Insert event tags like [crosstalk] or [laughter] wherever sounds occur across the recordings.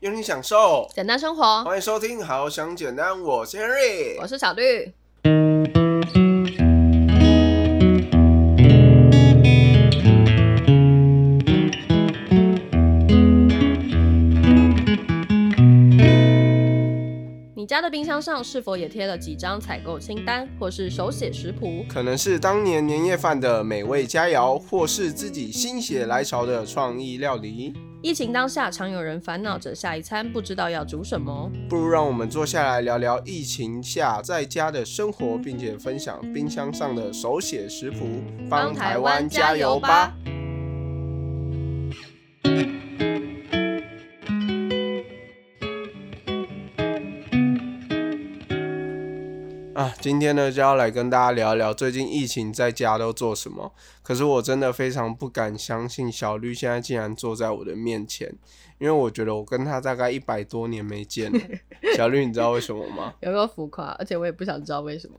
用心享受，简单生活，欢迎收听《好想简单》，我是 Henry，我是小绿。你家的冰箱上是否也贴了几张采购清单，或是手写食谱？可能是当年年夜饭的美味佳肴，或是自己心血来潮的创意料理。疫情当下，常有人烦恼着下一餐不知道要煮什么。不如让我们坐下来聊聊疫情下在家的生活，并且分享冰箱上的手写食谱，帮台湾加油吧！今天呢就要来跟大家聊一聊最近疫情在家都做什么。可是我真的非常不敢相信，小绿现在竟然坐在我的面前，因为我觉得我跟他大概一百多年没见了。[laughs] 小绿，你知道为什么吗？有个浮夸，而且我也不想知道为什么。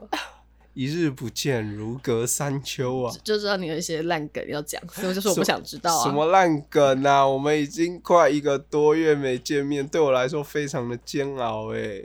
一日不见，如隔三秋啊！就知道你有一些烂梗要讲，所以我就说我不想知道啊。什么烂梗啊？我们已经快一个多月没见面，对我来说非常的煎熬哎。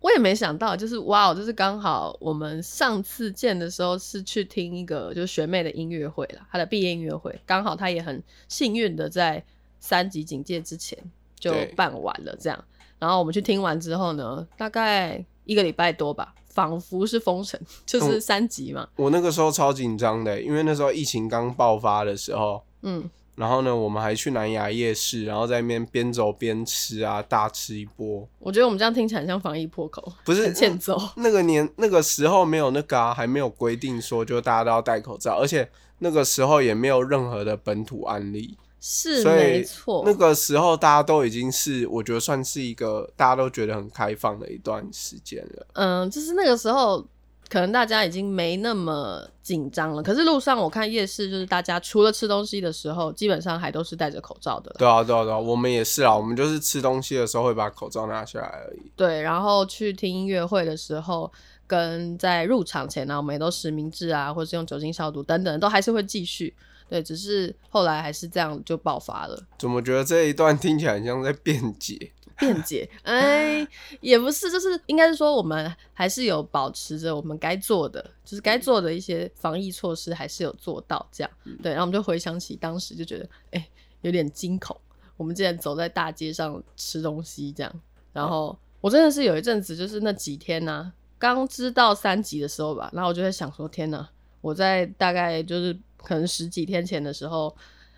我也没想到，就是哇哦，就是刚好我们上次见的时候是去听一个就是学妹的音乐会了，她的毕业音乐会，刚好她也很幸运的在三级警戒之前就办完了这样。然后我们去听完之后呢，大概一个礼拜多吧，仿佛是封城，就是三级嘛。我那个时候超紧张的，因为那时候疫情刚爆发的时候，嗯。然后呢，我们还去南雅夜市，然后在那边边走边吃啊，大吃一波。我觉得我们这样听起来像防疫破口，不是欠揍。那个年那个时候没有那个啊，还没有规定说就大家都要戴口罩，而且那个时候也没有任何的本土案例，是没错。那个时候大家都已经是我觉得算是一个大家都觉得很开放的一段时间了。嗯，就是那个时候。可能大家已经没那么紧张了，可是路上我看夜市，就是大家除了吃东西的时候，基本上还都是戴着口罩的。对啊，对啊，对啊，我们也是啊，我们就是吃东西的时候会把口罩拿下来而已。对，然后去听音乐会的时候，跟在入场前呢，我们也都实名制啊，或者是用酒精消毒等等，都还是会继续。对，只是后来还是这样就爆发了。怎么觉得这一段听起来很像在辩解？辩 [laughs] 解，哎，也不是，就是应该是说，我们还是有保持着我们该做的，就是该做的一些防疫措施，还是有做到这样。对，然后我们就回想起当时，就觉得，哎，有点惊恐。我们竟然走在大街上吃东西这样，然后我真的是有一阵子，就是那几天呢，刚知道三级的时候吧，然后我就在想说，天哪，我在大概就是可能十几天前的时候，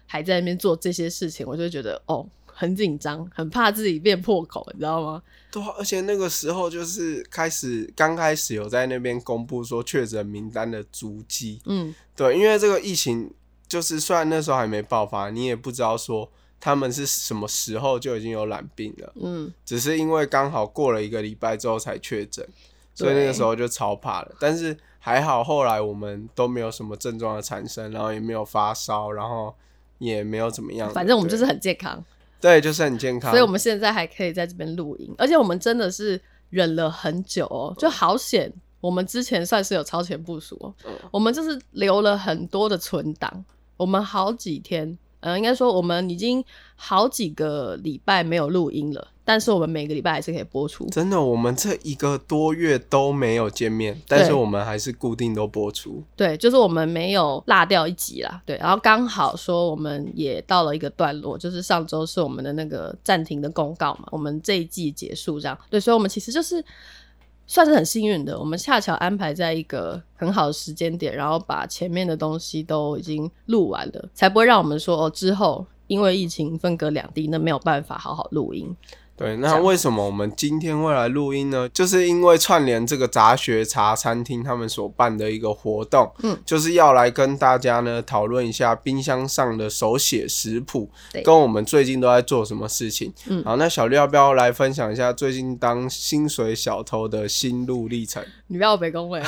还在那边做这些事情，我就觉得，哦。很紧张，很怕自己变破口，你知道吗？对，而且那个时候就是开始刚开始有在那边公布说确诊名单的足迹，嗯，对，因为这个疫情就是虽然那时候还没爆发，你也不知道说他们是什么时候就已经有染病了，嗯，只是因为刚好过了一个礼拜之后才确诊，所以那个时候就超怕了。但是还好后来我们都没有什么症状的产生，然后也没有发烧，然后也没有怎么样，反正我们就是很健康。对，就是很健康，所以我们现在还可以在这边录音，而且我们真的是忍了很久哦，就好险，我们之前算是有超前部署哦，我们就是留了很多的存档，我们好几天。嗯，应该说我们已经好几个礼拜没有录音了，但是我们每个礼拜还是可以播出。真的，我们这一个多月都没有见面，但是我们还是固定都播出。对，就是我们没有落掉一集啦。对，然后刚好说我们也到了一个段落，就是上周是我们的那个暂停的公告嘛，我们这一季结束这样。对，所以我们其实就是。算是很幸运的，我们恰巧安排在一个很好的时间点，然后把前面的东西都已经录完了，才不会让我们说哦之后因为疫情分隔两地，那没有办法好好录音。对，那为什么我们今天会来录音呢？就是因为串联这个杂学茶餐厅他们所办的一个活动，嗯，就是要来跟大家呢讨论一下冰箱上的手写食谱，跟我们最近都在做什么事情。嗯，好，那小绿要不要来分享一下最近当薪水小偷的心路历程？你不要被恭维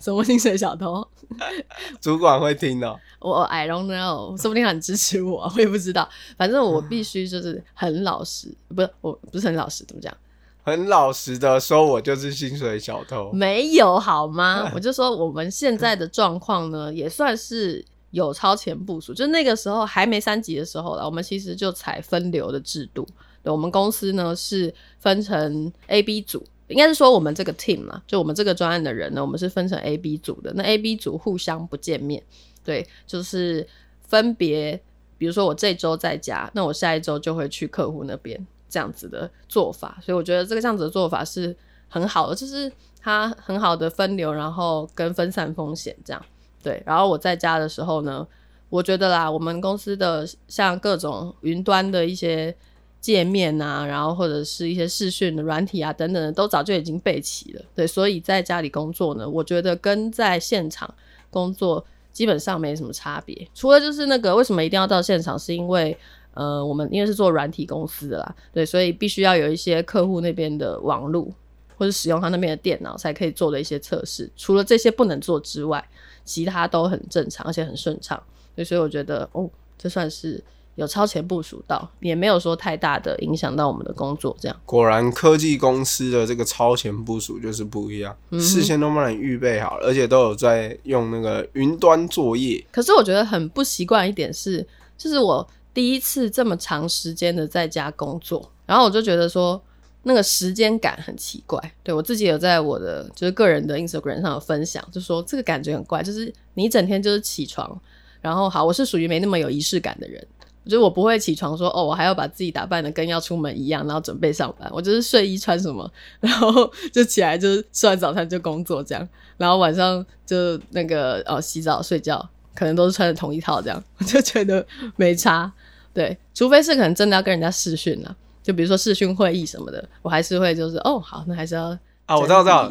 什么薪水小偷？[laughs] 主管会听的。我 I don't know，说不定很支持我，[laughs] 我也不知道。反正我必须就是很老实，不是我不是很老实，怎么讲？很老实的说，我就是薪水小偷。没有好吗？[laughs] 我就说我们现在的状况呢，也算是有超前部署。就那个时候还没三级的时候了，我们其实就采分流的制度。对，我们公司呢是分成 A、B 组，应该是说我们这个 team 嘛，就我们这个专案的人呢，我们是分成 A、B 组的。那 A、B 组互相不见面，对，就是分别，比如说我这周在家，那我下一周就会去客户那边，这样子的做法。所以我觉得这个这样子的做法是很好的，就是它很好的分流，然后跟分散风险这样。对，然后我在家的时候呢。我觉得啦，我们公司的像各种云端的一些界面啊，然后或者是一些视讯的软体啊等等的，都早就已经备齐了。对，所以在家里工作呢，我觉得跟在现场工作基本上没什么差别。除了就是那个为什么一定要到现场，是因为呃，我们因为是做软体公司的啦，对，所以必须要有一些客户那边的网络或者使用他那边的电脑才可以做的一些测试。除了这些不能做之外，其他都很正常，而且很顺畅。所以我觉得，哦，这算是有超前部署到，也没有说太大的影响到我们的工作。这样，果然科技公司的这个超前部署就是不一样，事先都帮你预备好了，而且都有在用那个云端作业。可是我觉得很不习惯一点是，就是我第一次这么长时间的在家工作，然后我就觉得说，那个时间感很奇怪。对我自己有在我的就是个人的 Instagram 上有分享，就说这个感觉很怪，就是你一整天就是起床。然后好，我是属于没那么有仪式感的人，我觉得我不会起床说哦，我还要把自己打扮的跟要出门一样，然后准备上班。我就是睡衣穿什么，然后就起来就是吃完早餐就工作这样，然后晚上就那个哦洗澡睡觉，可能都是穿着同一套这样，我 [laughs] 就觉得没差。对，除非是可能真的要跟人家视讯了，就比如说视讯会议什么的，我还是会就是哦好，那还是要。啊，我知道，知道。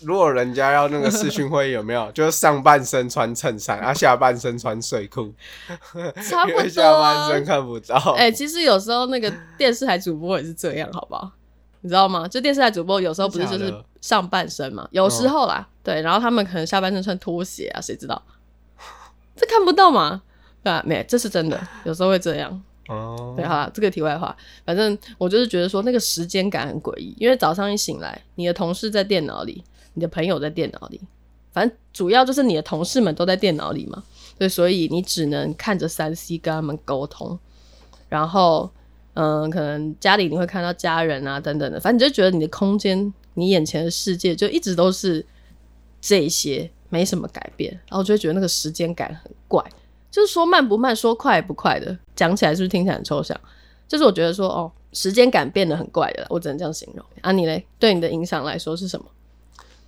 你如果人家要那个视讯会议，有没有？[laughs] 就是上半身穿衬衫，然后下半身穿睡裤，[laughs] 差不多。下半身看不到。哎，其实有时候那个电视台主播也是这样，好不好？你知道吗？就电视台主播有时候不是就是上半身嘛？有时候啦，对。然后他们可能下半身穿拖鞋啊，谁知道？[laughs] 这看不到嘛？对啊，没，这是真的，有时候会这样。哦，对，好，这个题外话，反正我就是觉得说那个时间感很诡异，因为早上一醒来，你的同事在电脑里，你的朋友在电脑里，反正主要就是你的同事们都在电脑里嘛，对，所以你只能看着三 C 跟他们沟通，然后，嗯，可能家里你会看到家人啊等等的，反正你就觉得你的空间，你眼前的世界就一直都是这些，没什么改变，然后就会觉得那个时间感很怪。就是说慢不慢，说快不快的，讲起来是不是听起来很抽象？就是我觉得说，哦，时间感变得很怪的，我只能这样形容。啊，你嘞，对你的影响来说是什么？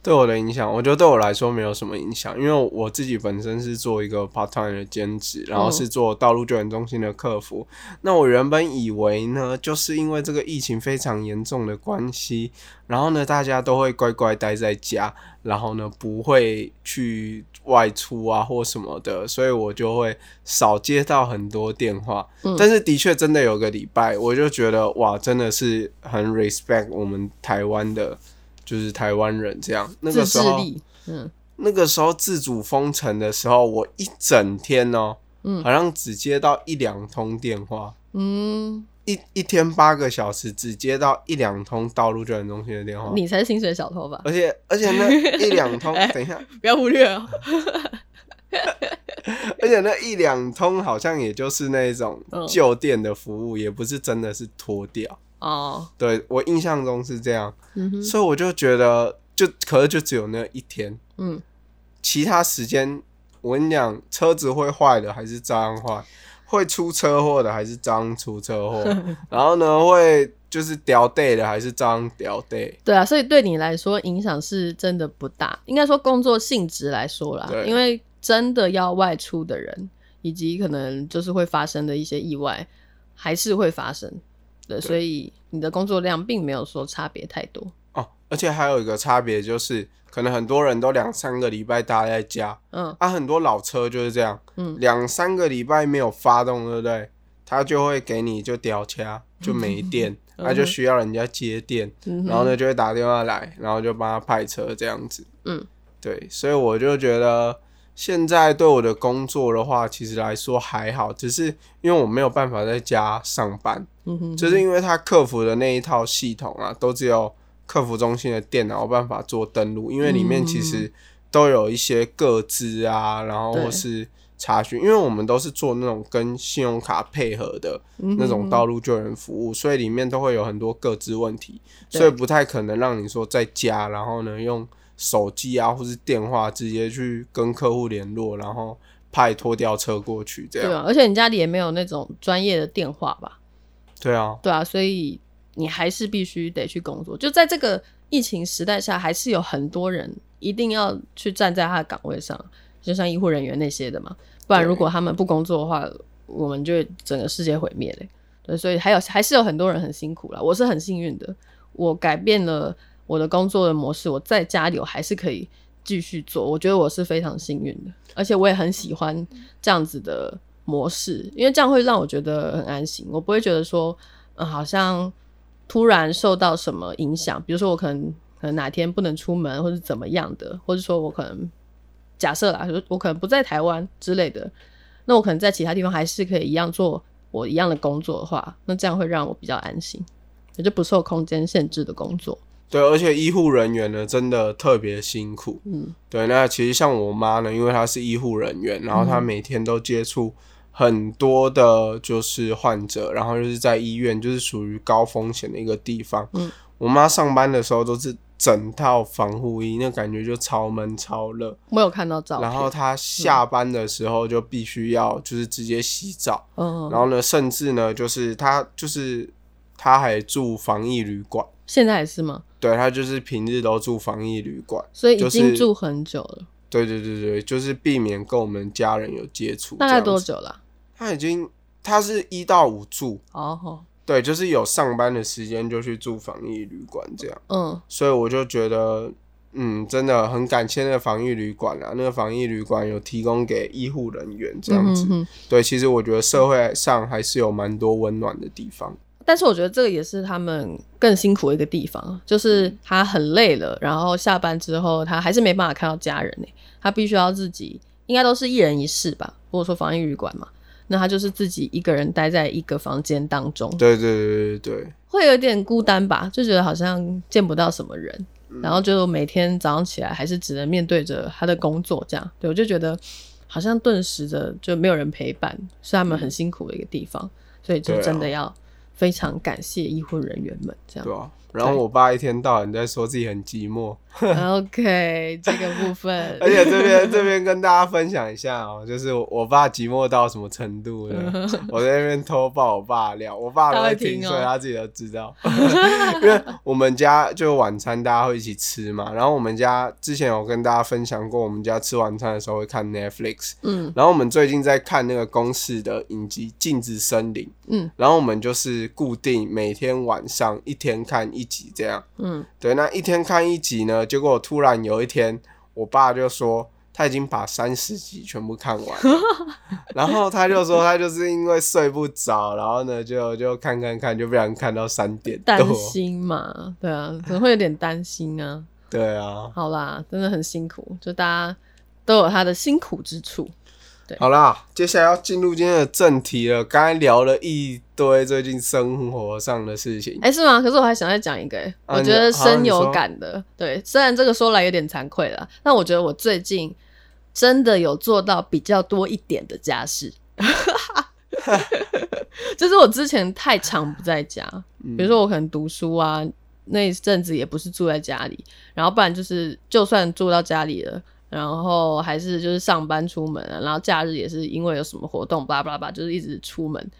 对我的影响，我觉得对我来说没有什么影响，因为我自己本身是做一个 part time 的兼职，然后是做道路救援中心的客服。那我原本以为呢，就是因为这个疫情非常严重的关系，然后呢，大家都会乖乖待在家，然后呢，不会去外出啊或什么的，所以我就会少接到很多电话。但是的确真的有个礼拜，我就觉得哇，真的是很 respect 我们台湾的。就是台湾人这样，那个时候，嗯，那个时候自主封城的时候，我一整天哦，嗯，好像只接到一两通电话，嗯，一一天八个小时只接到一两通道路救援中心的电话，你才是薪水小偷吧？而且而且那一两通，[laughs] 等一下，不要忽略哦，[laughs] 而且那一两通好像也就是那种旧店的服务，也不是真的是脱掉。哦，对我印象中是这样，所以我就觉得，就可是就只有那一天，嗯，其他时间我跟你讲，车子会坏的还是照样坏，会出车祸的还是照样出车祸，[laughs] 然后呢，会就是掉 day 的还是照样掉 day。对啊，所以对你来说影响是真的不大，应该说工作性质来说啦，因为真的要外出的人，以及可能就是会发生的一些意外，还是会发生。对，所以你的工作量并没有说差别太多哦，而且还有一个差别就是，可能很多人都两三个礼拜待在家，嗯，啊，很多老车就是这样，嗯，两三个礼拜没有发动，对不对？他就会给你就掉掐，就没 [laughs] 电，他就需要人家接电，然后呢就会打电话来，然后就帮他派车这样子，嗯，对，所以我就觉得。现在对我的工作的话，其实来说还好，只是因为我没有办法在家上班，嗯哼就是因为他客服的那一套系统啊，都只有客服中心的电脑有办法做登录，因为里面其实都有一些个资啊，然后或是查询，因为我们都是做那种跟信用卡配合的那种道路救援服务，所以里面都会有很多各自问题，所以不太可能让你说在家，然后呢用手机啊或是电话直接去跟客户联络，然后派拖吊车过去这样。对啊，而且你家里也没有那种专业的电话吧？对啊，对啊，所以你还是必须得去工作。就在这个疫情时代下，还是有很多人一定要去站在他的岗位上，就像医护人员那些的嘛。不然如果他们不工作的话，我们就整个世界毁灭嘞。对，所以还有还是有很多人很辛苦了。我是很幸运的，我改变了我的工作的模式，我在家里我还是可以继续做。我觉得我是非常幸运的，而且我也很喜欢这样子的。模式，因为这样会让我觉得很安心，我不会觉得说，嗯，好像突然受到什么影响，比如说我可能可能哪天不能出门，或者怎么样的，或者说我可能假设啦，我可能不在台湾之类的，那我可能在其他地方还是可以一样做我一样的工作的话，那这样会让我比较安心，也就不受空间限制的工作。对，而且医护人员呢，真的特别辛苦。嗯，对，那其实像我妈呢，因为她是医护人员，然后她每天都接触。很多的，就是患者，然后就是在医院，就是属于高风险的一个地方。嗯，我妈上班的时候都是整套防护衣，那感觉就超闷超热。我有看到照片。然后她下班的时候就必须要就是直接洗澡。嗯。然后呢，甚至呢，就是她就是她还住防疫旅馆。现在还是吗？对，他就是平日都住防疫旅馆，所以已经住很久了。对对对对，就是避免跟我们家人有接触。大概多久了？他已经，他是一到五住哦，对，就是有上班的时间就去住防疫旅馆这样，嗯，所以我就觉得，嗯，真的很感谢那个防疫旅馆啊，那个防疫旅馆有提供给医护人员这样子，对，其实我觉得社会上还是有蛮多温暖的地方，但是我觉得这个也是他们更辛苦的一个地方，就是他很累了，然后下班之后他还是没办法看到家人呢，他必须要自己，应该都是一人一室吧，或者说防疫旅馆嘛。那他就是自己一个人待在一个房间当中，对对对对对，会有点孤单吧，就觉得好像见不到什么人，然后就每天早上起来还是只能面对着他的工作这样，对我就觉得好像顿时的就没有人陪伴，是他们很辛苦的一个地方，所以就真的要非常感谢医护人员们这样。然后我爸一天到晚在说自己很寂寞。[laughs] OK，这个部分。而且这边这边跟大家分享一下哦，就是我爸寂寞到什么程度呢？[laughs] 我在那边偷爆我爸料，我爸都会听，所以他自己都知道。[laughs] 因为我们家就晚餐大家会一起吃嘛，然后我们家之前有跟大家分享过，我们家吃晚餐的时候会看 Netflix。嗯。然后我们最近在看那个公式的影集《镜子森林》。嗯。然后我们就是固定每天晚上一天看一。一集这样，嗯，对，那一天看一集呢？结果突然有一天，我爸就说他已经把三十集全部看完，[laughs] 然后他就说他就是因为睡不着，然后呢就就看看看，就不然看到三点，担心嘛，对啊，可能会有点担心啊，对啊，好啦，真的很辛苦，就大家都有他的辛苦之处。好啦，接下来要进入今天的正题了。刚才聊了一堆最近生活上的事情，哎，是吗？可是我还想再讲一个，我觉得深有感的。对，虽然这个说来有点惭愧了，但我觉得我最近真的有做到比较多一点的家事。[laughs] 就是我之前太常不在家，比如说我可能读书啊，那一阵子也不是住在家里，然后不然就是就算住到家里了。然后还是就是上班出门啊，然后假日也是因为有什么活动，巴拉巴拉巴，就是一直出门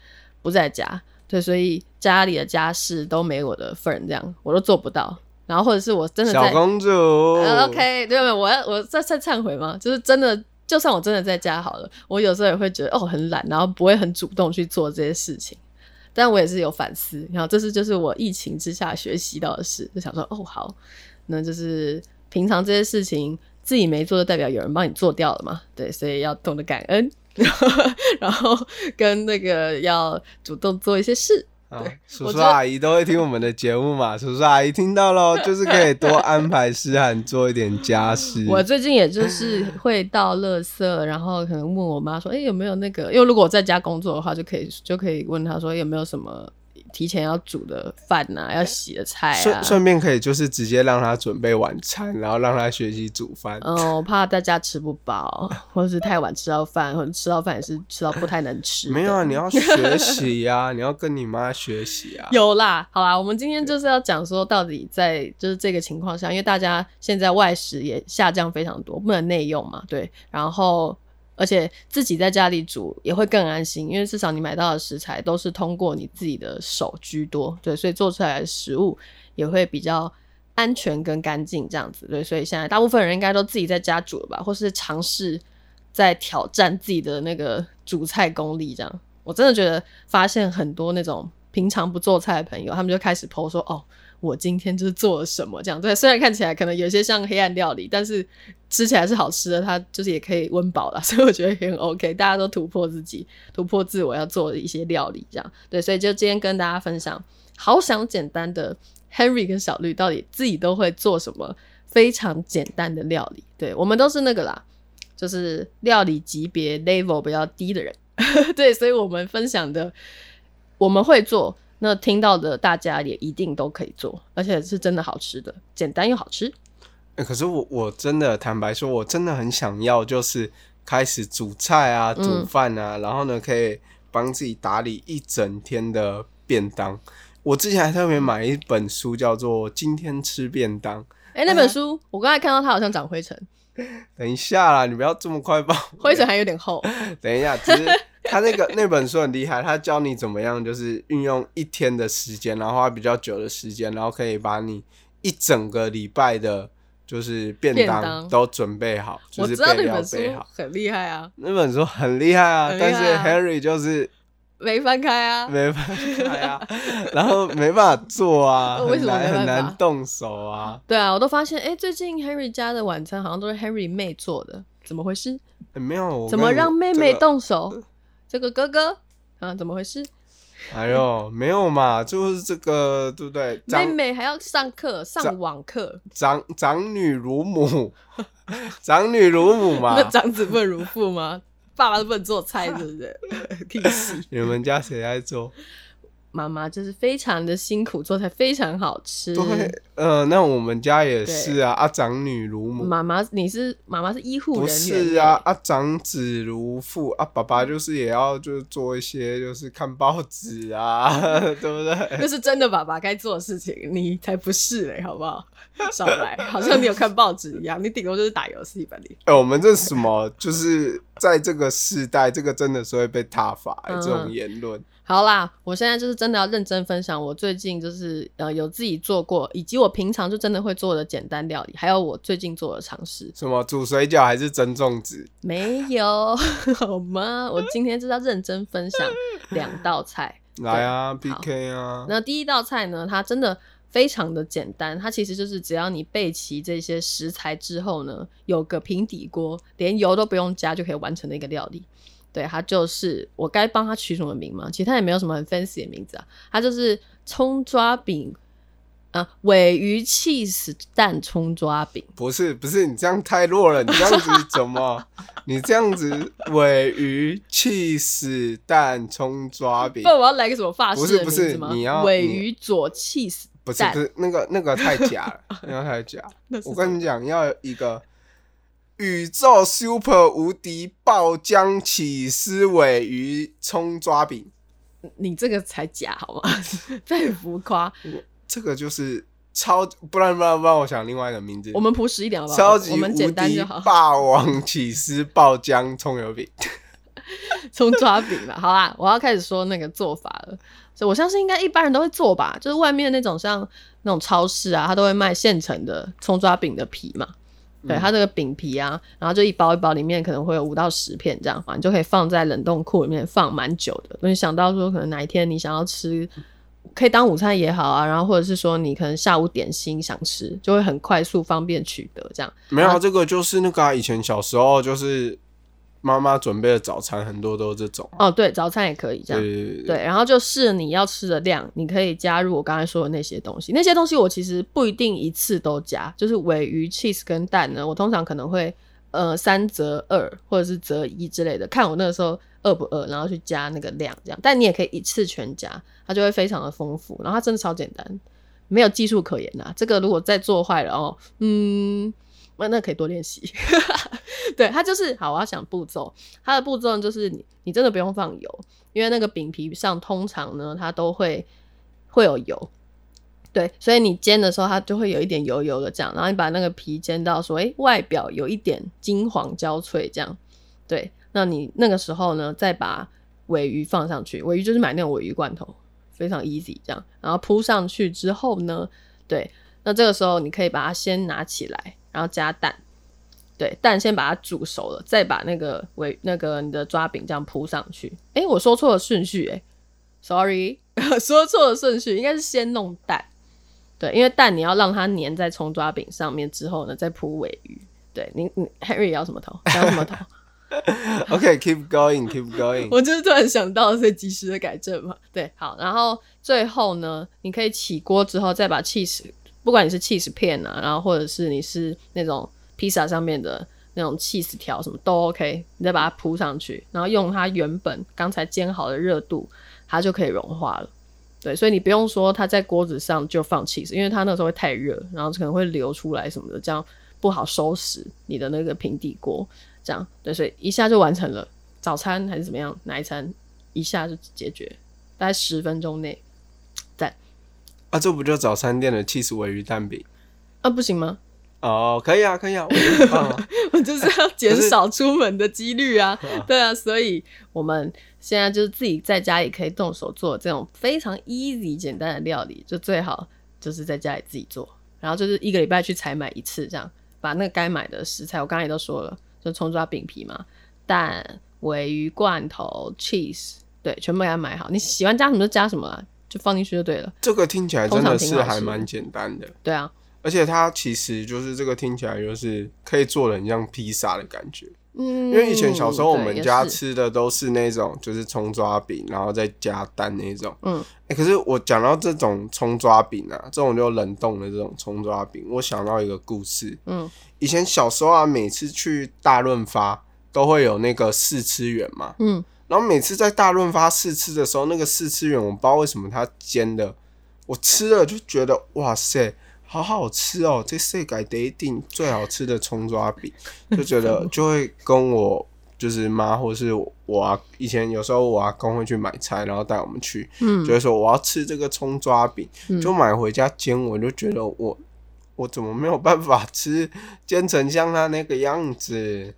不在家，对，所以家里的家事都没我的份，这样我都做不到。然后或者是我真的小公主，OK，对没有？我要我在在忏悔吗？就是真的，就算我真的在家好了，我有时候也会觉得哦很懒，然后不会很主动去做这些事情。但我也是有反思，然后这是就是我疫情之下学习到的事，就想说哦好，那就是平常这些事情。自己没做，就代表有人帮你做掉了嘛？对，所以要懂得感恩，[laughs] 然后跟那个要主动做一些事。对，叔叔阿姨都会听我们的节目嘛？[laughs] 叔叔阿姨听到喽，就是可以多安排诗涵做一点家事。我最近也就是会到垃圾，然后可能问我妈说：“哎，有没有那个？因为如果我在家工作的话，就可以就可以问她说有没有什么提前要煮的饭呐，要洗的菜啊。顺顺便可以就是直接让他准备晚餐，然后让他学习煮饭。嗯，我怕大家吃不饱，或者是太晚吃到饭，或者吃到饭也是吃到不太能吃。没有啊，你要学习呀，你要跟你妈学习啊。[laughs] 有啦，好啦，我们今天就是要讲说，到底在就是这个情况下，因为大家现在外食也下降非常多，不能内用嘛，对，然后。而且自己在家里煮也会更安心，因为至少你买到的食材都是通过你自己的手居多，对，所以做出来的食物也会比较安全跟干净这样子，对，所以现在大部分人应该都自己在家煮了吧，或是尝试在挑战自己的那个煮菜功力这样。我真的觉得发现很多那种平常不做菜的朋友，他们就开始剖说哦。我今天就是做了什么这样对，虽然看起来可能有些像黑暗料理，但是吃起来是好吃的，它就是也可以温饱了，[laughs] 所以我觉得也很 OK。大家都突破自己，突破自我要做一些料理，这样对，所以就今天跟大家分享，好想简单的 Henry 跟小绿到底自己都会做什么非常简单的料理。对我们都是那个啦，就是料理级别 level 比较低的人，[laughs] 对，所以我们分享的我们会做。那听到的大家也一定都可以做，而且是真的好吃的，简单又好吃。哎，可是我我真的坦白说，我真的很想要，就是开始煮菜啊，煮饭啊，然后呢，可以帮自己打理一整天的便当。我之前还特别买一本书，叫做《今天吃便当》。哎，那本书我刚才看到它好像长灰尘。[laughs] 等一下啦，你不要这么快报。灰尘还有点厚。[laughs] 等一下。他那个 [laughs] 那本书很厉害，他教你怎么样，就是运用一天的时间，然后花比较久的时间，然后可以把你一整个礼拜的，就是便当都准备好。我知道那本书很厉害啊，那本书很厉害啊，但是 Harry 就是没翻开啊，没翻开啊，[laughs] 然后没办法做啊，[laughs] 为什么很难动手啊？对啊，我都发现，哎，最近 Harry 家的晚餐好像都是 Harry 妹做的，怎么回事？没有，怎么让妹妹动手？这个哥哥啊，怎么回事？哎呦，[laughs] 没有嘛，就是这个，对不对？妹妹还要上课，上网课。长长女如母，[laughs] 长女如母嘛。[laughs] 那长子不能如父吗？爸爸都不能做菜，对不对？屁事！你们家谁在做？妈妈就是非常的辛苦，做菜非常好吃。对，呃，那我们家也是啊。啊，长女如母。妈妈，你是妈妈是医护人员。不是啊，啊，长子如父啊。爸爸就是也要就是做一些就是看报纸啊，[laughs] 对不对？那是真的爸爸该做的事情，你才不是嘞，好不好？少来，好像你有看报纸一样，你顶多就是打游戏吧你。哎，我们这什么？就是在这个时代，这个真的是会被踏伐这种言论。好啦，我现在就是真的要认真分享我最近就是呃有自己做过，以及我平常就真的会做的简单料理，还有我最近做的尝试。什么煮水饺还是蒸粽子？没有 [laughs] 好吗？我今天就是要认真分享两道菜。[laughs] 来啊，PK 啊！那第一道菜呢，它真的非常的简单，它其实就是只要你备齐这些食材之后呢，有个平底锅，连油都不用加就可以完成的一个料理。对，他就是我该帮他取什么名吗？其实他也没有什么很 fancy 的名字啊，他就是葱抓饼，啊，尾鱼 cheese 蛋葱抓饼。不是不是，你这样太弱了，你这样子怎么？[laughs] 你这样子尾鱼 cheese 蛋葱抓饼？不，我要来个什么发式？不是不是，你要尾鱼佐 cheese 不是不是那个那个太假了，那个太假。[laughs] 我跟你讲，要一个。宇宙 super 无敌爆浆起司尾鱼葱抓饼，你这个才假好吗？[laughs] 太浮夸。这个就是超，不然不然不然，我想另外一个名字。我们朴实一点好不好？超级无敌霸王起司爆浆葱油饼，[laughs] 葱抓饼吧。好啦，我要开始说那个做法了。所以我相信应该一般人都会做吧，就是外面那种像那种超市啊，它都会卖现成的葱抓饼的皮嘛。对它这个饼皮啊，然后就一包一包，里面可能会有五到十片这样，你就可以放在冷冻库里面放蛮久的。你想到说，可能哪一天你想要吃，可以当午餐也好啊，然后或者是说你可能下午点心想吃，就会很快速方便取得这样。没有，这个就是那个以前小时候就是。妈妈准备的早餐很多都是这种哦，对，早餐也可以这样，对，然后就是你要吃的量，你可以加入我刚才说的那些东西。那些东西我其实不一定一次都加，就是尾鱼、cheese 跟蛋呢，我通常可能会呃三折二或者是折一之类的，看我那个时候饿不饿，然后去加那个量这样。但你也可以一次全加，它就会非常的丰富。然后它真的超简单，没有技术可言呐。这个如果再做坏了哦，嗯，那那可以多练习。[laughs] 对，它就是好。我要想步骤，它的步骤就是你你真的不用放油，因为那个饼皮上通常呢它都会会有油。对，所以你煎的时候，它就会有一点油油的这样，然后你把那个皮煎到说，哎，外表有一点金黄焦脆这样。对，那你那个时候呢，再把尾鱼放上去，尾鱼就是买那种尾鱼罐头，非常 easy 这样，然后铺上去之后呢，对，那这个时候你可以把它先拿起来，然后加蛋，对，蛋先把它煮熟了，再把那个尾那个你的抓饼这样铺上去。哎，我说错了顺序，哎，sorry，[laughs] 说错了顺序，应该是先弄蛋。对，因为蛋你要让它粘在葱抓饼上面之后呢，再铺尾鱼。对你，你 Harry 要什么头？要什么头？[laughs] OK，keep going，keep going。[laughs] 我就是突然想到，所以及时的改正嘛。对，好，然后最后呢，你可以起锅之后再把 cheese，不管你是 cheese 片啊，然后或者是你是那种披萨上面的那种 cheese 条什么都 OK，你再把它铺上去，然后用它原本刚才煎好的热度，它就可以融化了。对，所以你不用说它在锅子上就放 cheese，因为它那时候会太热，然后可能会流出来什么的，这样不好收拾你的那个平底锅。这样对，所以一下就完成了早餐还是怎么样，哪一餐一下就解决，大概十分钟内。在啊，这不就早餐店的 cheese 鱼蛋饼啊？不行吗？哦，可以啊，可以啊，我 [laughs] 就是要减少出门的几率 [laughs] 啊，对啊，所以我们现在就是自己在家里可以动手做这种非常 easy 简单的料理，就最好就是在家里自己做，然后就是一个礼拜去采买一次，这样把那个该买的食材，我刚才也都说了，就葱抓饼皮嘛，蛋、尾鱼罐头、cheese，对，全部给它买好，你喜欢加什么就加什么，就放进去就对了。这个听起来真的是还蛮简单的，对啊。而且它其实就是这个听起来就是可以做的很像披萨的感觉，嗯，因为以前小时候我们家吃的都是那种就是葱抓饼，然后再加蛋那种，嗯，哎，可是我讲到这种葱抓饼啊，这种就冷冻的这种葱抓饼，我想到一个故事，嗯，以前小时候啊，每次去大润发都会有那个试吃员嘛，嗯，然后每次在大润发试吃的时候，那个试吃员我不知道为什么他煎的，我吃了就觉得哇塞。好好吃哦！这世界第一定最好吃的葱抓饼，[laughs] 就觉得就会跟我就是妈或是我啊，以前有时候我阿公会去买菜，然后带我们去，就会说我要吃这个葱抓饼，就买回家煎，我就觉得我我怎么没有办法吃煎成像他那个样子。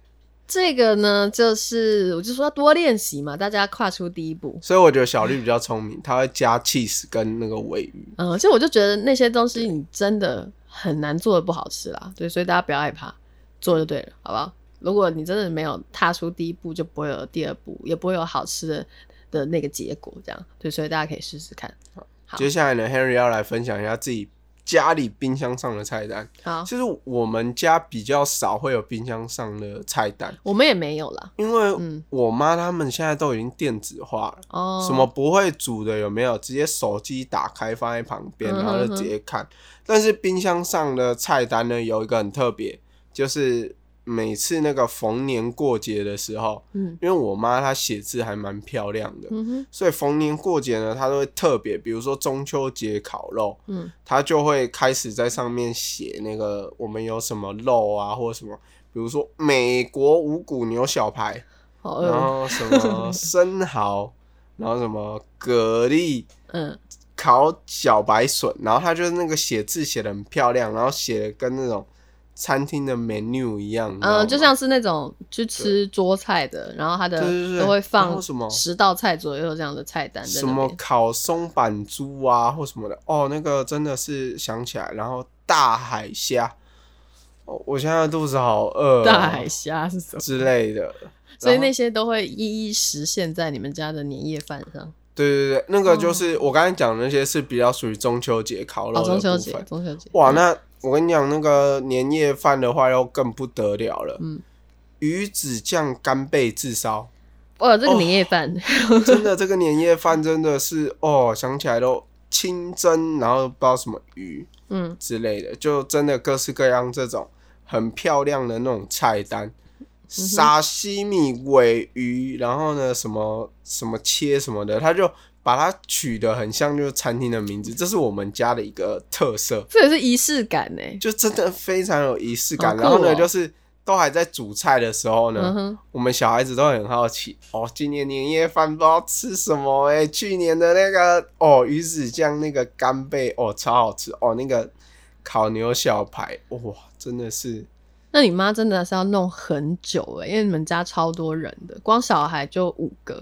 这个呢，就是我就说要多练习嘛，大家跨出第一步。所以我觉得小绿比较聪明，他会加 cheese 跟那个尾鱼。嗯，其实我就觉得那些东西你真的很难做的不好吃啦。对，所以大家不要害怕，做就对了，好不好？如果你真的没有踏出第一步，就不会有第二步，也不会有好吃的的那个结果。这样，对，所以大家可以试试看。好，接下来呢，Henry 要来分享一下自己。家里冰箱上的菜单，好，其实我们家比较少会有冰箱上的菜单，我们也没有啦，因为我妈他们现在都已经电子化了，哦，什么不会煮的有没有，直接手机打开放在旁边，然后就直接看。但是冰箱上的菜单呢，有一个很特别，就是。每次那个逢年过节的时候，嗯，因为我妈她写字还蛮漂亮的，嗯所以逢年过节呢，她都会特别，比如说中秋节烤肉，嗯，她就会开始在上面写那个我们有什么肉啊，或者什么，比如说美国五谷牛小排，然后什么 [laughs] 生蚝，然后什么蛤蜊，嗯，烤小白笋，然后她就是那个写字写的很漂亮，然后写的跟那种。餐厅的 menu 一样，嗯，就像是那种去吃桌菜的，然后它的都会放什么？十道菜左右这样的菜单，什么烤松板猪啊或什么的，哦，那个真的是想起来，然后大海虾，哦，我现在肚子好饿，大海虾是什么？之类的，所以那些都会一一实现在你们家的年夜饭上。对对对，那个就是我刚才讲的那些是比较属于中秋节烤肉的中秋节，中秋节，哇，那。我跟你讲，那个年夜饭的话，又更不得了了。嗯，鱼子酱干贝炙烧，哇，这个年夜饭 [laughs] 真的，这个年夜饭真的是哦，想起来都清蒸，然后不知道什么鱼，嗯之类的，就真的各式各样这种很漂亮的那种菜单。沙西米、尾鱼，然后呢什么什么切什么的，它就把它取得很像就是餐厅的名字，这是我们家的一个特色。这也是仪式感呢，就真的非常有仪式感。然后呢，就是都还在煮菜的时候呢，我们小孩子都很好奇哦，今年年夜饭不知道吃什么哎，去年的那个哦鱼子酱那个干贝哦超好吃哦，那个烤牛小排哇真的是。那你妈真的是要弄很久哎，因为你们家超多人的，光小孩就五个，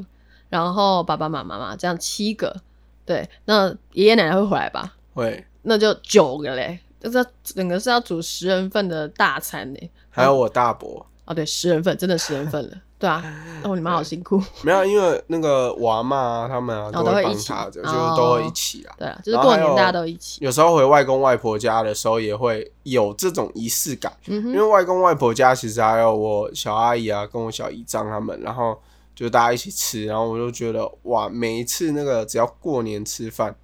然后爸爸妈妈嘛这样七个，对，那爷爷奶奶会回来吧？会，那就九个嘞，就是整个是要煮十人份的大餐呢，还有我大伯。哦，对，十人份，真的十人份了，[laughs] 对啊，哦，你妈好辛苦。没有，因为那个我阿妈他们啊，都会帮他，就是都会一起啊。对啊，就是过年大家都一起。有时候回外公外婆家的时候，也会有这种仪式感。嗯因为外公外婆家其实还有我小阿姨啊，跟我小姨丈他们，然后就大家一起吃，然后我就觉得哇，每一次那个只要过年吃饭，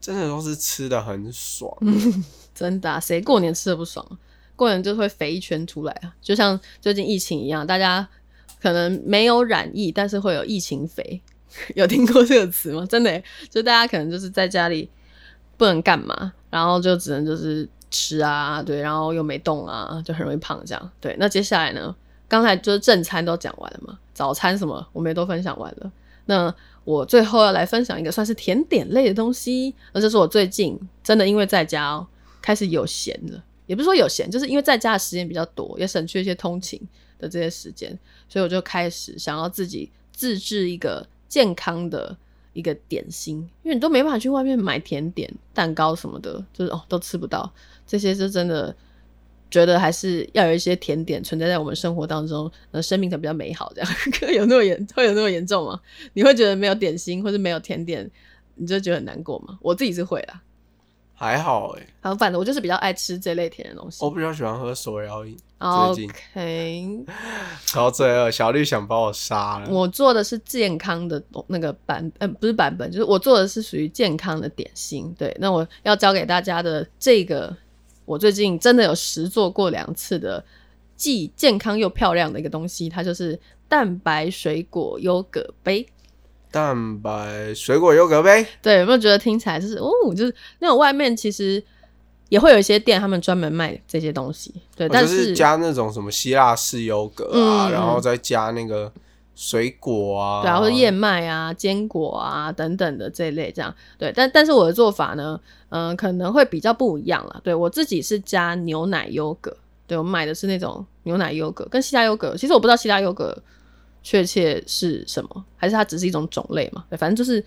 真的都是吃的很爽。[laughs] 真的，谁过年吃的不爽？过年就会肥一圈出来啊，就像最近疫情一样，大家可能没有染疫，但是会有疫情肥。有听过这个词吗？真的，就大家可能就是在家里不能干嘛，然后就只能就是吃啊，对，然后又没动啊，就很容易胖这样。对，那接下来呢？刚才就是正餐都讲完了嘛，早餐什么我们也都分享完了。那我最后要来分享一个算是甜点类的东西，那就是我最近真的因为在家哦，开始有闲了。也不是说有闲，就是因为在家的时间比较多，也省去一些通勤的这些时间，所以我就开始想要自己自制一个健康的一个点心，因为你都没办法去外面买甜点、蛋糕什么的，就是哦都吃不到。这些是真的觉得还是要有一些甜点存在在我们生活当中，呃生命才比较美好。这样 [laughs] 有那么严会有那么严重吗？你会觉得没有点心或者没有甜点，你就觉得很难过吗？我自己是会啦。还好哎，好，反正我就是比较爱吃这类甜的东西。[laughs] 我比较喜欢喝手摇饮。OK，超罪恶，小绿想把我杀了。我做的是健康的那个版，呃，不是版本，就是我做的是属于健康的点心。对，那我要教给大家的这个，我最近真的有实做过两次的，既健康又漂亮的一个东西，它就是蛋白水果优格杯。蛋白水果优格杯，对，有没有觉得听起来就是哦，就是那种外面其实也会有一些店，他们专门卖这些东西，对，但是加那种什么希腊式优格啊，然后再加那个水果啊，对，然后燕麦啊、坚果啊等等的这一类，这样对，但但是我的做法呢，嗯，可能会比较不一样了，对我自己是加牛奶优格，对我买的是那种牛奶优格，跟希腊优格，其实我不知道希腊优格。确切是什么？还是它只是一种种类嘛？对，反正就是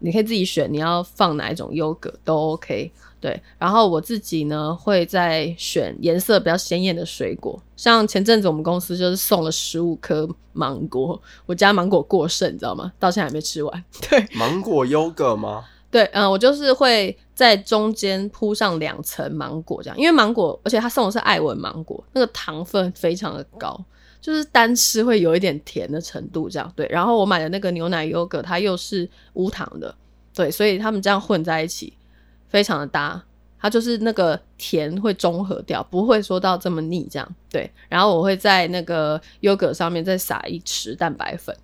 你可以自己选，你要放哪一种优格都 OK。对，然后我自己呢会在选颜色比较鲜艳的水果，像前阵子我们公司就是送了十五颗芒果，我家芒果过剩，你知道吗？到现在还没吃完。[laughs] 对，芒果优格吗？对，嗯，我就是会在中间铺上两层芒果这样，因为芒果，而且他送的是爱文芒果，那个糖分非常的高。就是单吃会有一点甜的程度，这样对。然后我买的那个牛奶优格，它又是无糖的，对，所以他们这样混在一起，非常的搭。它就是那个甜会中和掉，不会说到这么腻，这样对。然后我会在那个优格上面再撒一匙蛋白粉，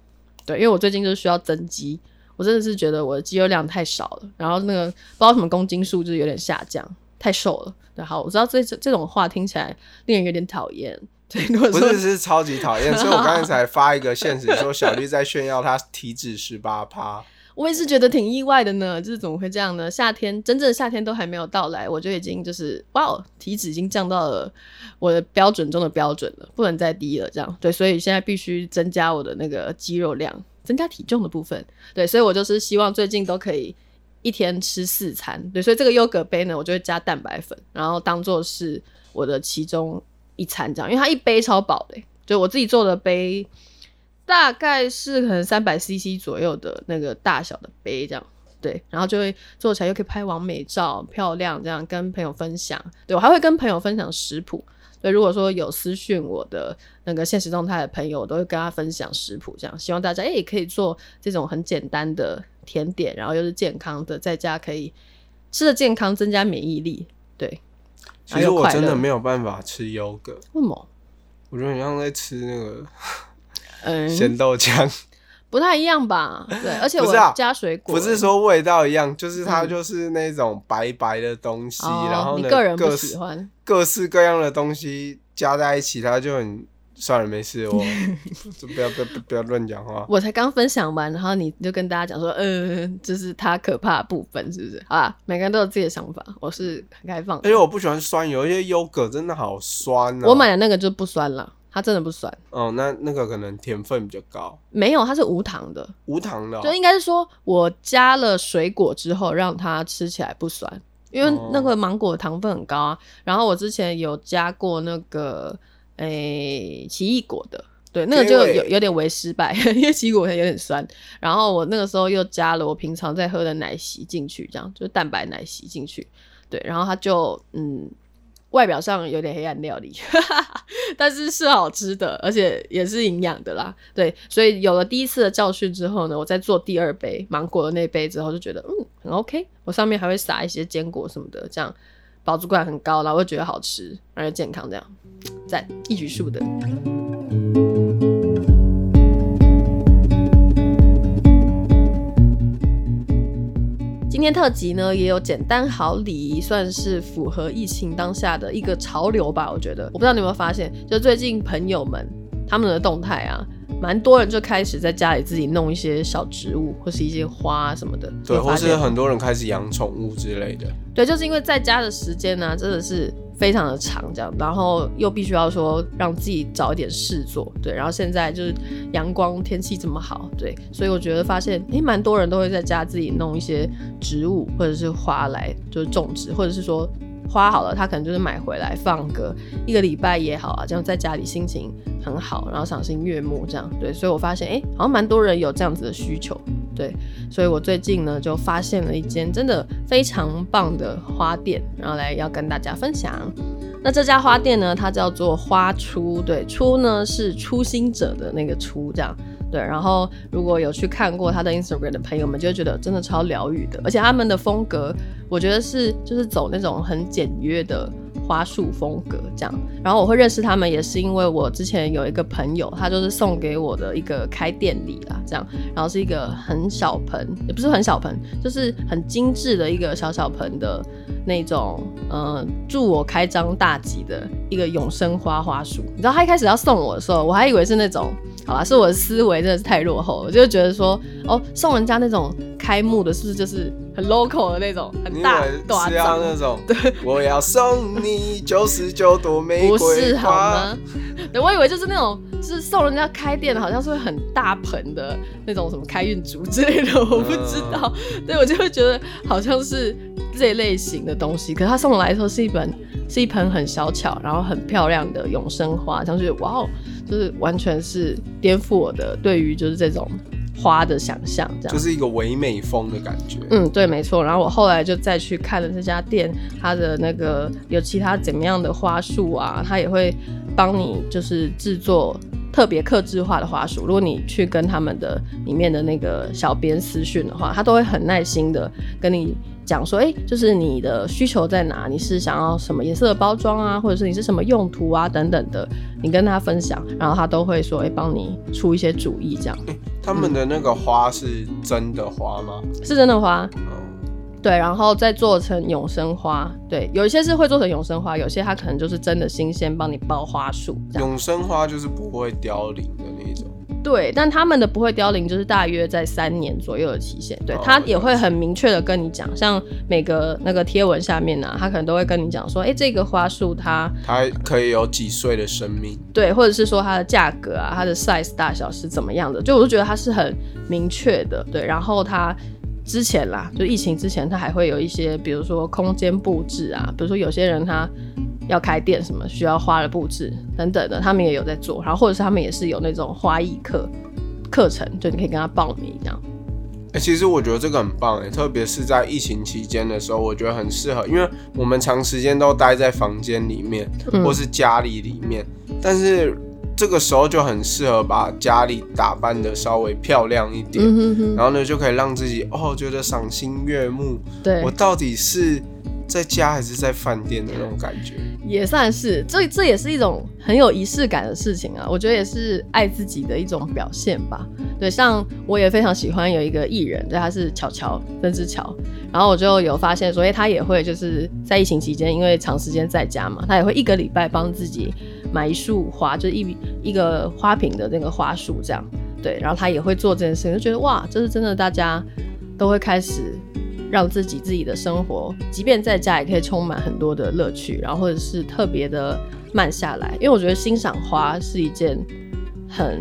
对，因为我最近就是需要增肌，我真的是觉得我的肌肉量太少了，然后那个不知道什么公斤数就是有点下降，太瘦了。对，好，我知道这这种话听起来令人有点讨厌。不是是超级讨厌，[laughs] 所以我刚才才发一个现实说小绿在炫耀她体脂十八趴。我也是觉得挺意外的呢，就是怎么会这样呢？夏天真正的夏天都还没有到来，我就已经就是哇，体脂已经降到了我的标准中的标准了，不能再低了。这样对，所以现在必须增加我的那个肌肉量，增加体重的部分。对，所以我就是希望最近都可以一天吃四餐。对，所以这个优格杯呢，我就会加蛋白粉，然后当做是我的其中。一餐这样，因为它一杯超饱的，就我自己做的杯，大概是可能三百 CC 左右的那个大小的杯这样，对，然后就会做起来又可以拍完美照，漂亮这样跟朋友分享，对我还会跟朋友分享食谱，对，如果说有私讯我的那个现实状态的朋友，我都会跟他分享食谱，这样希望大家哎也可以做这种很简单的甜点，然后又是健康的，在家可以吃的健康，增加免疫力，对。其实我真的没有办法吃优格，为什么？我我觉得很像在吃那个嗯 [laughs] 咸豆浆，不太一样吧？对，[laughs] 而且我加水果，不是说味道一样，就是它就是那种白白的东西，然后你个人不喜欢各式各样的东西加在一起，它就很。算了，没事，我就不要不要不要乱讲话。我才刚分享完，然后你就跟大家讲说，嗯，这是它可怕的部分，是不是？啊，每个人都有自己的想法，我是很开放。因为我不喜欢酸，有一些优格真的好酸啊我买的那个就不酸了，它真的不酸。哦，那那个可能甜分比较高。没有，它是无糖的。无糖的，就应该是说我加了水果之后，让它吃起来不酸，因为那个芒果糖分很高啊。然后我之前有加过那个。诶，奇异果的，对，那个就有有点为失败，[laughs] 因为奇异果它有点酸。然后我那个时候又加了我平常在喝的奶昔进去，这样就是蛋白奶昔进去，对，然后它就嗯，外表上有点黑暗料理，[laughs] 但是是好吃的，而且也是营养的啦。对，所以有了第一次的教训之后呢，我在做第二杯芒果的那杯之后，就觉得嗯很 OK。我上面还会撒一些坚果什么的，这样。饱足感很高，然后会觉得好吃，而且健康，这样赞一举数的。今天特辑呢也有简单好礼，算是符合疫情当下的一个潮流吧。我觉得，我不知道你有没有发现，就最近朋友们他们的动态啊。蛮多人就开始在家里自己弄一些小植物，或是一些花什么的。对，或是很多人开始养宠物之类的。对，就是因为在家的时间呢，真的是非常的长，这样，然后又必须要说让自己找一点事做。对，然后现在就是阳光天气这么好，对，所以我觉得发现，诶，蛮多人都会在家自己弄一些植物或者是花来就是种植，或者是说。花好了，他可能就是买回来放个一个礼拜也好啊，这样在家里心情很好，然后赏心悦目这样。对，所以我发现哎，好像蛮多人有这样子的需求。对，所以我最近呢就发现了一间真的非常棒的花店，然后来要跟大家分享。那这家花店呢，它叫做花初，对，初呢是初心者的那个初，这样。对，然后如果有去看过他的 Instagram 的朋友们，就会觉得真的超疗愈的，而且他们的风格，我觉得是就是走那种很简约的花束风格这样。然后我会认识他们，也是因为我之前有一个朋友，他就是送给我的一个开店礼啦，这样。然后是一个很小盆，也不是很小盆，就是很精致的一个小小盆的那种，呃，祝我开张大吉的一个永生花花束。你知道他一开始要送我的时候，我还以为是那种。好吧，是我的思维真的是太落后了，我就觉得说，哦，送人家那种开幕的，是不是就是很 local 的那种，很大大张那种？[laughs] 对，我要送你九十九朵玫瑰花。不是好吗？[laughs] 对，我以为就是那种，就是送人家开店的，好像是会很大盆的那种什么开运竹之类的，[laughs] 我不知道。对，我就会觉得好像是这类型的东西，可是他送来的时候是一本，是一盆很小巧，然后很漂亮的永生花，像是哇哦。就是完全是颠覆我的对于就是这种花的想象，这样就是一个唯美风的感觉。嗯，对，没错。然后我后来就再去看了这家店，它的那个有其他怎么样的花束啊，它也会帮你就是制作特别克制化的花束。如果你去跟他们的里面的那个小编私讯的话，他都会很耐心的跟你。讲说，哎，就是你的需求在哪？你是想要什么颜色的包装啊，或者是你是什么用途啊，等等的，你跟他分享，然后他都会说，哎，帮你出一些主意，这样。他们的那个花是真的花吗？是真的花。嗯对，然后再做成永生花。对，有一些是会做成永生花，有些它可能就是真的新鲜，帮你包花束。永生花就是不会凋零。对，但他们的不会凋零，就是大约在三年左右的期限。对，他也会很明确的跟你讲，像每个那个贴文下面呢，他可能都会跟你讲说，哎，这个花束它它可以有几岁的生命？对，或者是说它的价格啊，它的 size 大小是怎么样的？就我就觉得它是很明确的。对，然后它之前啦，就疫情之前，它还会有一些，比如说空间布置啊，比如说有些人他。要开店什么需要花的布置等等的，他们也有在做，然后或者是他们也是有那种花艺课课程，就你可以跟他报名这样。哎，其实我觉得这个很棒哎，特别是在疫情期间的时候，我觉得很适合，因为我们长时间都待在房间里面或是家里里面，但是这个时候就很适合把家里打扮的稍微漂亮一点，然后呢就可以让自己哦觉得赏心悦目。对我到底是。在家还是在饭店的那种感觉，也算是，这这也是一种很有仪式感的事情啊。我觉得也是爱自己的一种表现吧。对，像我也非常喜欢有一个艺人，对，他是巧巧曾之乔，然后我就有发现，所以他也会就是在疫情期间，因为长时间在家嘛，他也会一个礼拜帮自己买一束花，就是一一个花瓶的那个花束这样。对，然后他也会做这件事情，就觉得哇，这是真的，大家都会开始。让自己自己的生活，即便在家也可以充满很多的乐趣，然后或者是特别的慢下来，因为我觉得欣赏花是一件很。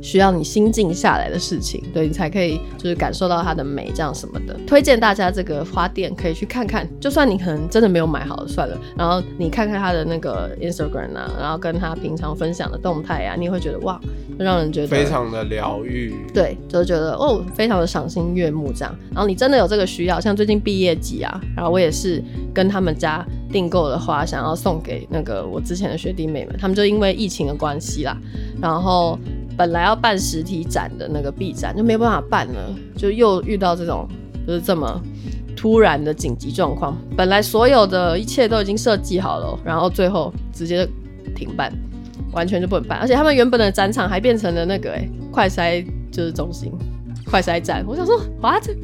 需要你心静下来的事情，对你才可以就是感受到它的美，这样什么的。推荐大家这个花店可以去看看，就算你可能真的没有买好算了，然后你看看他的那个 Instagram 啊，然后跟他平常分享的动态啊，你会觉得哇，让人觉得非常的疗愈。对，就觉得哦，非常的赏心悦目这样。然后你真的有这个需要，像最近毕业季啊，然后我也是跟他们家订购的花，想要送给那个我之前的学弟妹们，他们就因为疫情的关系啦，然后。本来要办实体展的那个 B 展就没办法办了，就又遇到这种就是这么突然的紧急状况。本来所有的一切都已经设计好了，然后最后直接停办，完全就不能办。而且他们原本的展场还变成了那个哎快筛就是中心，快筛站。我想说，哇，这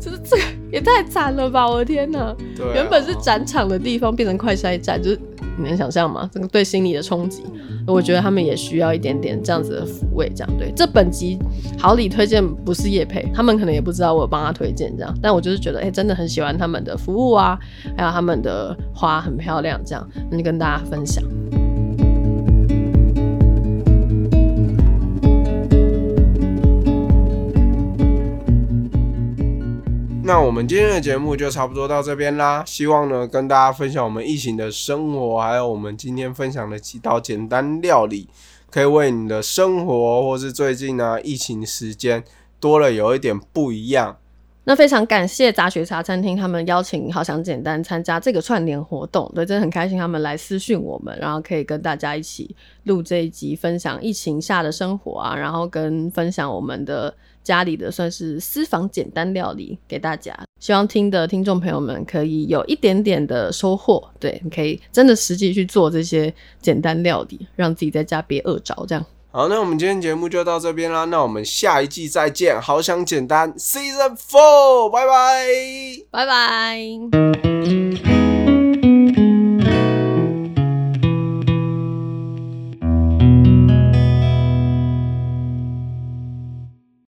这这个也太惨了吧！我的天哪，原本是展场的地方变成快筛站，就是你能想象吗？这个对心理的冲击。我觉得他们也需要一点点这样子的抚慰，这样对。这本集好礼推荐不是叶配，他们可能也不知道我帮他推荐这样，但我就是觉得，哎，真的很喜欢他们的服务啊，还有他们的花很漂亮，这样，那就跟大家分享。那我们今天的节目就差不多到这边啦。希望呢跟大家分享我们疫情的生活，还有我们今天分享的几道简单料理，可以为你的生活或是最近呢疫情时间多了有一点不一样。那非常感谢杂学茶餐厅他们邀请好想简单参加这个串联活动，对，真的很开心他们来私讯我们，然后可以跟大家一起录这一集，分享疫情下的生活啊，然后跟分享我们的。家里的算是私房简单料理给大家，希望听的听众朋友们可以有一点点的收获。对，你可以真的实际去做这些简单料理，让自己在家别饿着。这样好，那我们今天节目就到这边啦，那我们下一季再见。好想简单，Season Four，拜拜，拜拜。